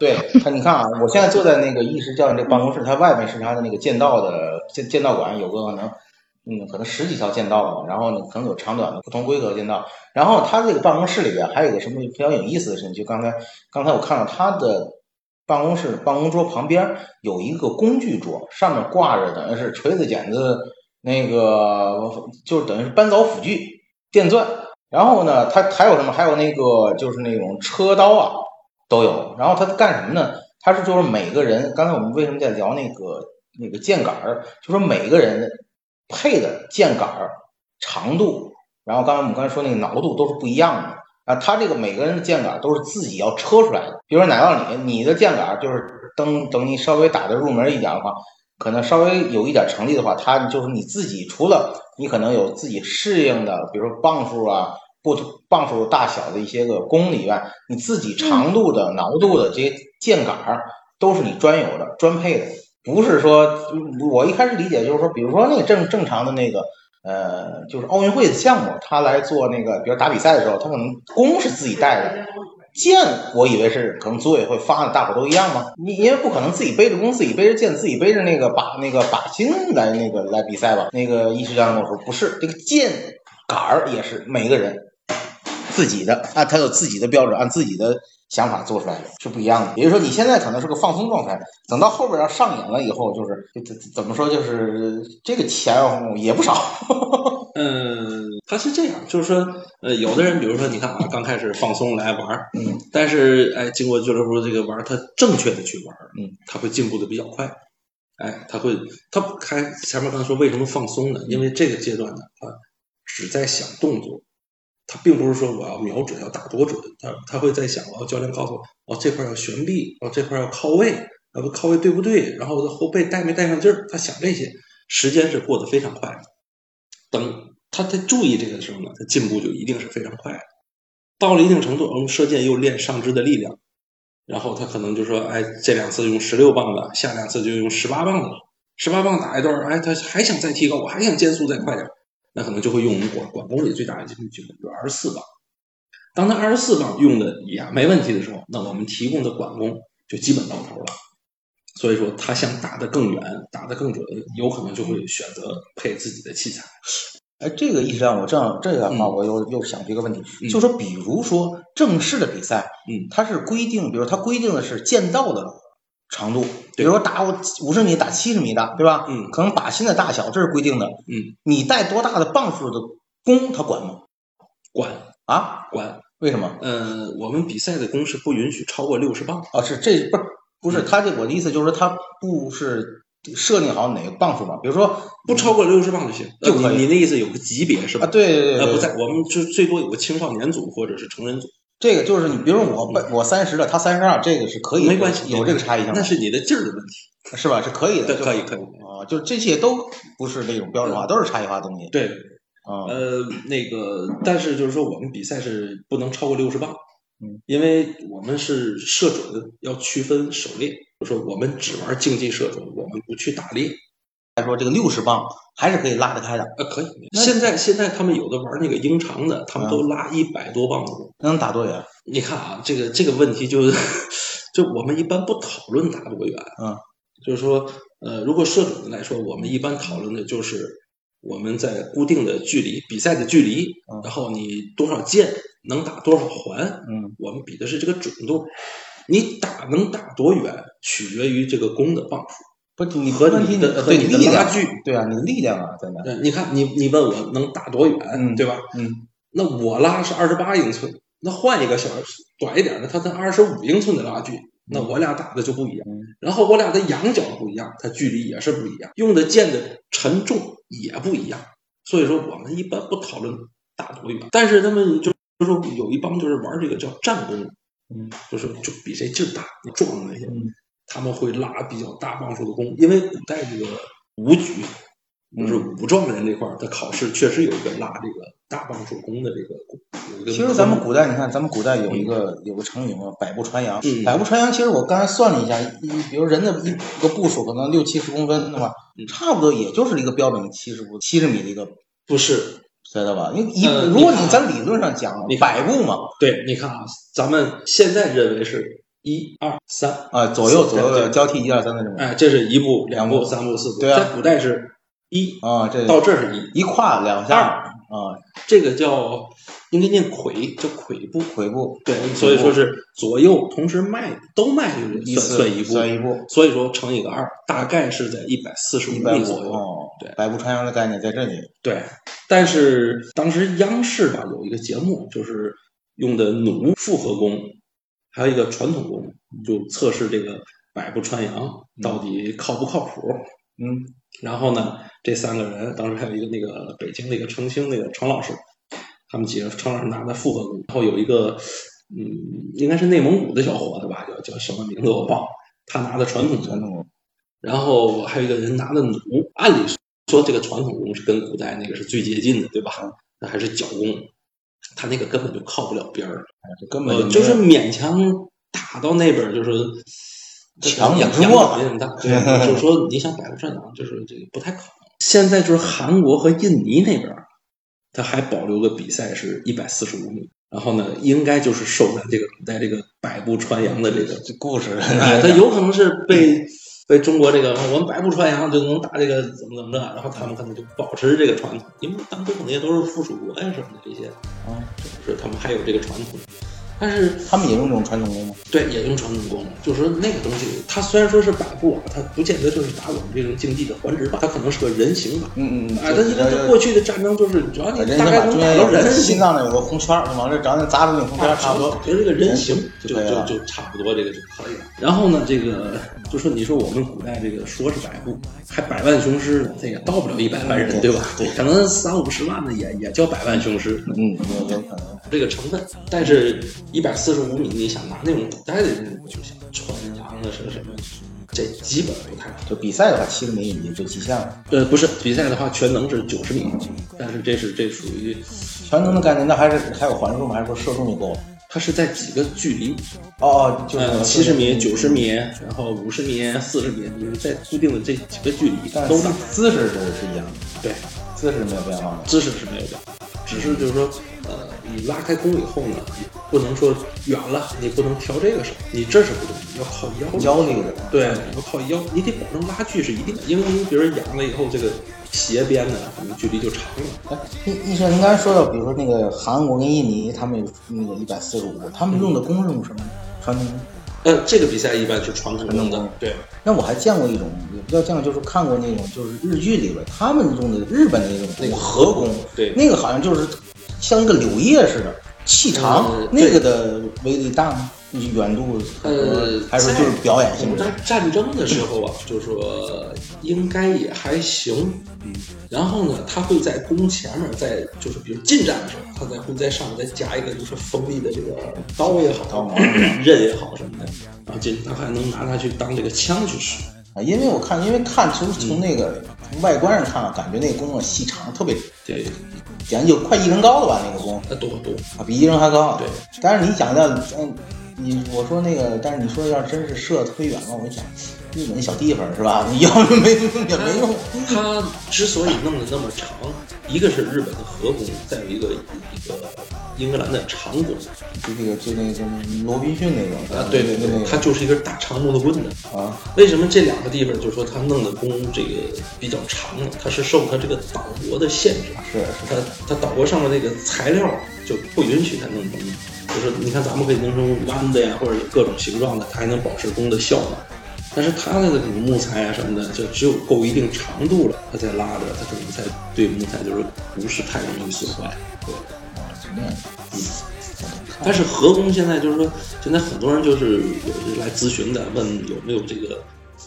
对他，你看啊，我现在坐在那个意识教练这办公室，它外面是他的那个剑道的剑剑道馆，有个可能，嗯，可能十几条剑道吧，然后呢，可能有长短的不同规格的剑道。然后他这个办公室里边还有个什么比较有意思的事情，就刚才刚才我看到他的办公室办公桌旁边有一个工具桌，上面挂着等于是锤子、剪子，那个就是等于是搬凿辅具、电钻。然后呢，他还有什么？还有那个就是那种车刀啊。都有，然后他干什么呢？他是就是每个人，刚才我们为什么在聊那个那个剑杆儿？就说每个人配的剑杆儿长度，然后刚才我们刚才说那个挠度都是不一样的啊。他这个每个人的剑杆都是自己要车出来的。比如说奶酪你，你的剑杆就是等等你稍微打的入门一点的话，可能稍微有一点成绩的话，他就是你自己除了你可能有自己适应的，比如说磅数啊。不同磅数大小的一些个公里外，你自己长度的、挠度的这些箭杆儿都是你专有的、专配的，不是说我一开始理解就是说，比如说那个正正常的那个呃，就是奥运会的项目，他来做那个，比如打比赛的时候，他可能弓是自己带的，箭我以为是可能组委会发的，大伙都一样吗？你因为不可能自己背着弓、自己背着箭、自己背着那个把那个靶心来那个来比赛吧？那个医师教练跟我说，不是，这个箭杆儿也是每个人。自己的按他有自己的标准，按自己的想法做出来的是不一样的。比如说你现在可能是个放松状态，等到后边要上瘾了以后，就是怎怎么说，就是这个钱也不少。嗯，他是这样，就是说，呃，有的人，比如说你看啊，刚开始放松来玩，嗯，但是哎，经过俱乐部这个玩，他正确的去玩，嗯，他会进步的比较快。哎，他会，他开前面刚才说为什么放松呢？因为这个阶段呢，他只在想动作。他并不是说我要瞄准要打多准，他他会在想，哦，教练告诉我，哦，这块要悬臂，哦，这块要靠位，啊不靠位对不对？然后我的后背带没带上劲儿？他想这些，时间是过得非常快的。等他在注意这个的时候呢，他进步就一定是非常快的。到了一定程度，嗯射箭又练上肢的力量，然后他可能就说，哎，这两次用十六磅的，下两次就用十八磅的，十八磅打一段，哎，他还想再提高，我还想减速再快点。那可能就会用我们管管弓里最大的精准就二十四磅。当他二十四磅用的也没问题的时候，那我们提供的管工就基本到头了。所以说，他想打得更远、打得更准，有可能就会选择配自己的器材。哎，这个意识让我这样这个话，我又又想出一个问题，就说比如说正式的比赛，嗯，它是规定，比如它规定的是剑道的。长度，比如说打五五十米打七十米的，对吧？嗯，可能靶心的大小这是规定的。嗯，你带多大的磅数的弓，他管吗？管啊，管。为什么？嗯，我们比赛的弓是不允许超过六十磅。啊，是这不是不是他这我的意思就是说他不是设定好哪个磅数嘛？比如说不超过六十磅就行，就可以。你那意思有个级别是吧？啊，对对对，不在，我们就最多有个青少年组或者是成人组。这个就是你，比如说我我三十了，他三十二，这个是可以，没关系，有这个差异性，那是你的劲儿的问题，是吧？是可以的，可以可以啊，就是这些都不是那种标准化，都是差异化东西。对，啊，呃，那个，但是就是说，我们比赛是不能超过六十磅，嗯，因为我们是射准要区分狩猎，就说我们只玩竞技射准，我们不去打猎。来说这个六十磅还是可以拉得开的，呃，可以。现在现在他们有的玩那个英长的，他们都拉一百多磅的，能打多远？你看啊，这个这个问题就是，就我们一般不讨论打多远，嗯，就是说，呃，如果射准的来说，我们一般讨论的就是我们在固定的距离比赛的距离，然后你多少箭能打多少环，嗯，我们比的是这个准度，你打能打多远取决于这个弓的磅数。不，你和你的和你的拉距，对啊，你的力量啊，在哪？你看，你你问我能打多远，对吧？嗯，那我拉是二十八英寸，那换一个小短一点的，它才二十五英寸的拉距，那我俩打的就不一样。然后我俩的仰角不一样，它距离也是不一样，用的箭的沉重也不一样。所以说，我们一般不讨论打多远，但是他们就就说有一帮就是玩这个叫战功，嗯，就是就比谁劲儿大，你壮那些，他们会拉比较大磅数的弓，因为古代这个武举。就是武状元这块儿，他考试确实有一个拉这个大磅数弓的这个。其实咱们古代，你看咱们古代有一个有个成语嘛，“百步穿杨”。百步穿杨，其实我刚才算了一下，一比如人的一个步数可能六七十公分的话，差不多也就是一个标准七十步、七十米的一个。不是，知道吧？因为一如果你咱理论上讲，你百步嘛。对，你看啊，咱们现在认为是一二三。啊，左右左右的交替一二三的这种。哎，这是一步、两步、三步、四步。对啊，在古代是。一啊，这到这是一。一跨两下。啊，这个叫应该念魁，叫魁步，魁步。对，所以说是左右同时迈都迈就算算一步，算一步，所以说乘以个二，大概是在一百四十五米左右。对，百步穿杨的概念在这里。对，但是当时央视吧有一个节目，就是用的弩复合弓，还有一个传统弓，就测试这个百步穿杨到底靠不靠谱。嗯，然后呢？这三个人当时还有一个那个北京那个澄清那个程老师，他们几个程老师拿的复合弓，然后有一个嗯，应该是内蒙古的小伙子吧，叫叫什么名字我忘了，他拿的传统传统。弓，然后还有一个人拿的弩，按理说这个传统弓是跟古代那个是最接近的，对吧？那还是角弓，他那个根本就靠不了边儿，根本就是勉强打到那边，就是。强氧之末没那么大，对，就是 说你想百步穿杨，就是这个不太可能。现在就是韩国和印尼那边，他还保留个比赛是一百四十五米，然后呢，应该就是受咱这个古代这个百步穿杨的这个故事，哎，他有可能是被 被中国这个我们百步穿杨就能打这个怎么怎么着，然后他们可能就保持这个传统，因为当时可能也都是附属国呀什么的这些，啊，就是他们还有这个传统。但是他们也用这种传统弓吗？对，也用传统弓。就是说那个东西，它虽然说是百步啊，它不见得就是打我们这种竞技的环指靶，它可能是个人形吧。嗯嗯啊，它它过去的战争就是，主要你大概能打到人心脏那有个红圈，往这找那砸着那红圈差不多，就这个人形就就就差不多这个就可以了。然后呢，这个就说你说我们古代这个说是百步，还百万雄师，这也到不了一百万人，对吧？对，可能三五十万的也也叫百万雄师。嗯，有有可能这个成分，但是。一百四十五米，你想拿那种古代的那种就像穿杨的是什么，这基本不太。就比赛的话，七十米也就极限了。呃，不是比赛的话，全能是九十米，但是这是这属于全能的概念，那还是还有环数吗？还是说射中就够了？它是在几个距离？哦哦，就是七十米、九十米，然后五十米、四十米，就是在固定的这几个距离都打。姿势是是一样的，对，姿势没有变化，姿势是没有变化，只是就是说。呃你拉开弓以后呢，不能说远了，你不能调这个手，你这是不对，要靠腰。腰那个对，要靠腰，你得保证拉距是一定的，因为你比如仰了以后，这个斜边呢，可能距离就长了。哎，医生，您刚才说到，比如说那个韩国跟印尼，他们有那个一百四十五，他们用的弓是用什么？传统弓？呃，这个比赛一般是传统用的。对。那我还见过一种，也不叫见过，就是看过那种，就是日剧里边他们用的日本的那种那个和弓，对，那个好像就是。像一个柳叶似的，气长，那个的威力大吗？远度呃，还是就是表演性？在战争的时候啊，就是说应该也还行。嗯，然后呢，他会在弓前面，在就是比如近战的时候，他在会在上面再加一个就是锋利的这个刀也好，刀刃也好什么的，然后进他还能拿它去当这个枪去使。啊，因为我看，因为看从从那个从外观上看，感觉那个弓啊细长，特别对。简直就快一人高了吧？那个弓，多多啊，比一人还高。对，但是你想要，嗯，你我说那个，但是你说要真是射特别远了，我一想，日本小地方是吧？你 要是没也没用。它之所以弄得那么长，一个是日本的河弓，再有一个一个英格兰的长弓，就那个就那个什么罗宾逊那种啊，对对对，它就是一根大长木头棍子啊。为什么这两个地方就是说它弄的弓这个比较长呢？它是受它这个岛国的限制，是它它岛国上面那个材料就不允许它弄弓，就是你看咱们可以弄成弯的呀，或者各种形状的，它还能保持弓的效果。但是它的这种木材啊什么的，就只有够一定长度了，它才拉着，它可能才对木材就是不是太容易损坏。对。但是合工现在就是说，现在很多人就是有来咨询的，问有没有这个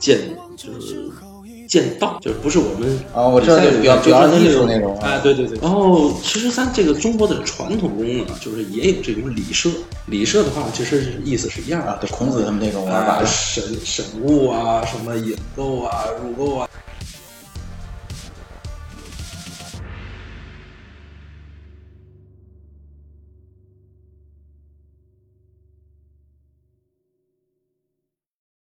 建，就是剑道，就是不是我们啊，我知道这个表表的艺术那种哎，对对对。然后其实咱这个中国的传统中呢，就是也有这种礼社。礼社的话，其实意思是一样的，对孔子他们那种玩法，神神物啊，什么引购啊，入购啊。